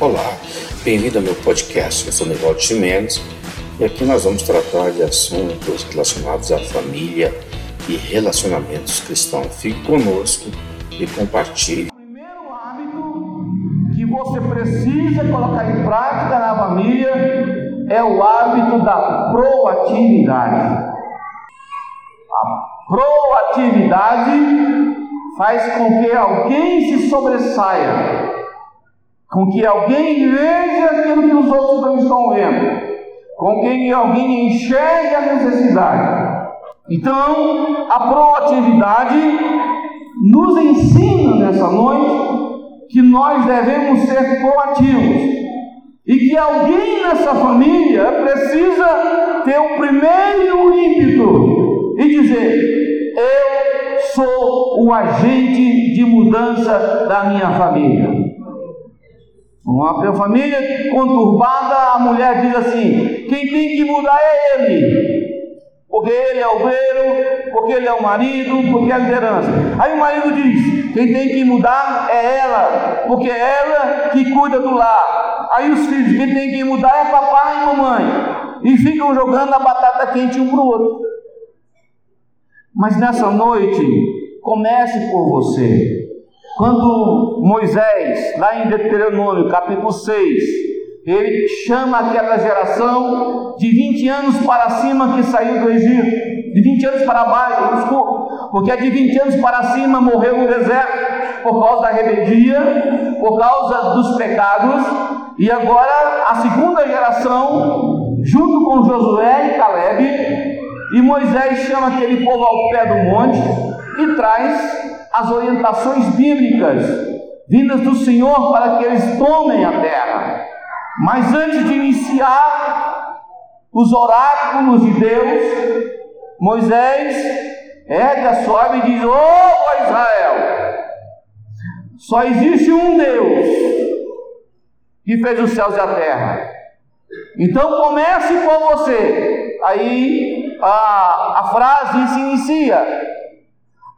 Olá, bem-vindo ao meu podcast. Eu sou Nivaldo Chimenez e aqui nós vamos tratar de assuntos relacionados à família e relacionamentos cristãos. Fique conosco e compartilhe. O primeiro hábito que você precisa colocar em prática na família é o hábito da proatividade. A proatividade faz com que alguém se sobressaia, com que alguém veja aquilo que os outros não estão vendo, com que alguém enxergue a necessidade. Então, a proatividade nos ensina nessa noite que nós devemos ser proativos e que alguém nessa família precisa ter o primeiro ímpeto e dizer: sou o agente de mudança da minha família. Uma família conturbada, a mulher diz assim: quem tem que mudar é ele porque ele é o beiro, porque ele é o marido, porque é a liderança. Aí o marido diz: quem tem que mudar é ela, porque é ela que cuida do lar. Aí os filhos: quem tem que mudar é papai e mamãe. E ficam jogando a batata quente um para o outro. Mas nessa noite, comece por você. Quando Moisés, lá em Deuteronômio, capítulo 6, ele chama aquela geração de 20 anos para cima que saiu do Egito, de 20 anos para baixo, desculpa, porque de 20 anos para cima morreu no deserto por causa da rebeldia, por causa dos pecados, e agora a segunda geração, junto com Josué e Caleb, e Moisés chama aquele povo ao pé do monte e traz as orientações bíblicas vindas do Senhor para que eles tomem a terra. Mas antes de iniciar os oráculos de Deus, Moisés ergue a sua e diz: Ô oh, Israel, só existe um Deus que fez os céus e a terra. Então comece com você. Aí a, a frase se inicia: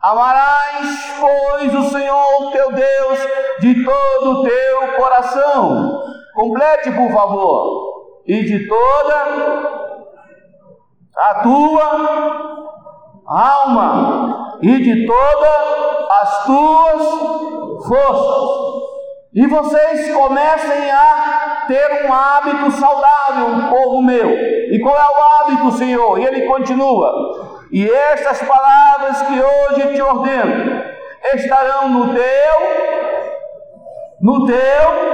Amarás, pois, o Senhor teu Deus de todo o teu coração Complete, por favor. E de toda a tua alma e de todas as tuas forças. E vocês comecem a ter um hábito saudável, povo meu. E qual é o hábito, Senhor? E ele continua: E estas palavras que hoje te ordeno estarão no teu, no teu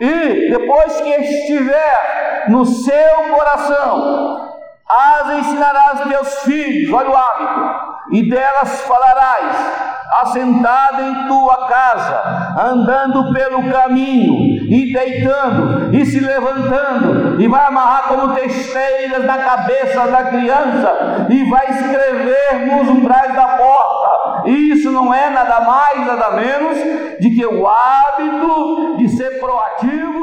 e depois que estiver no seu coração, as ensinarás teus filhos, olha o hábito, e delas falarás, assentado em tua casa, andando pelo caminho, e deitando, e se levantando, e vai amarrar como testeiras na cabeça da criança, e vai escrever nos umbrais da porta. Isso não é nada mais, nada menos de que o hábito de ser proativo.